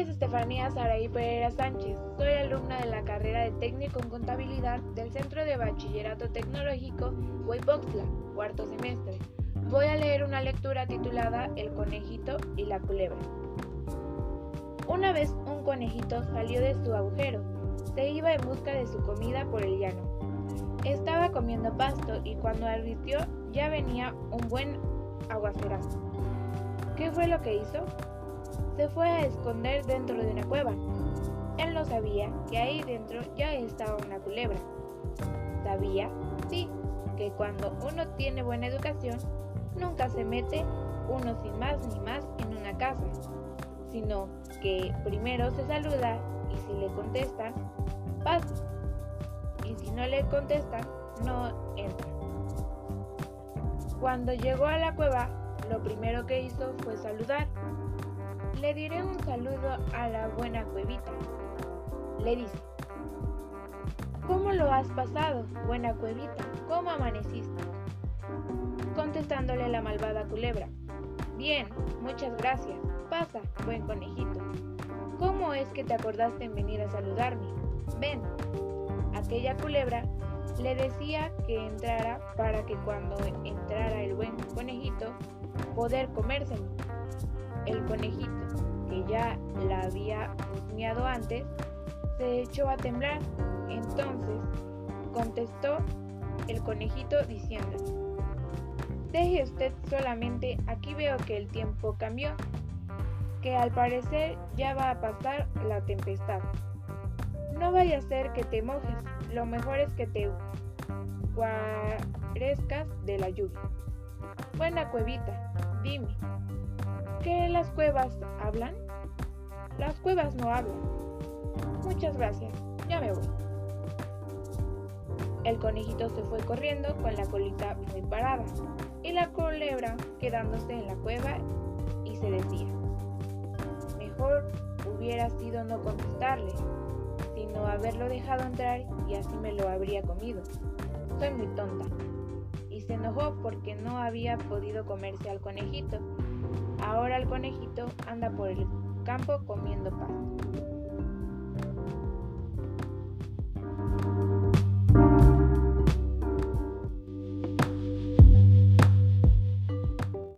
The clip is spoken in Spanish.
María Sánchez, soy alumna de la carrera de técnico en contabilidad del Centro de Bachillerato Tecnológico Huaypoxtla, cuarto semestre. Voy a leer una lectura titulada El conejito y la culebra. Una vez un conejito salió de su agujero, se iba en busca de su comida por el llano. Estaba comiendo pasto y cuando advirtió ya venía un buen aguacerazo. ¿Qué fue lo que hizo? Se fue a esconder dentro de una cueva. Él no sabía que ahí dentro ya estaba una culebra. Sabía, sí, que cuando uno tiene buena educación, nunca se mete uno sin más ni más en una casa, sino que primero se saluda y si le contestan, pasa. Y si no le contestan, no entra. Cuando llegó a la cueva, lo primero que hizo fue saludar. Le diré un saludo a la buena cuevita. Le dice, ¿Cómo lo has pasado, buena cuevita? ¿Cómo amaneciste? Contestándole la malvada culebra. Bien, muchas gracias. Pasa, buen conejito. ¿Cómo es que te acordaste en venir a saludarme? Ven. Aquella culebra le decía que entrara para que cuando entrara el buen conejito, poder comérselo. El conejito, que ya la había husmeado antes, se echó a temblar. Entonces contestó el conejito diciendo, Deje usted solamente, aquí veo que el tiempo cambió, que al parecer ya va a pasar la tempestad. No vaya a ser que te mojes, lo mejor es que te guarezcas de la lluvia. Buena cuevita, dime, ¿qué las cuevas hablan? Las cuevas no hablan. Muchas gracias, ya me voy. El conejito se fue corriendo con la colita muy parada y la culebra quedándose en la cueva y se decía, mejor hubiera sido no contestarle, sino haberlo dejado entrar y así me lo habría comido. Soy muy tonta. Y se enojó porque no había podido comerse al conejito. Ahora el conejito anda por el campo comiendo pasto.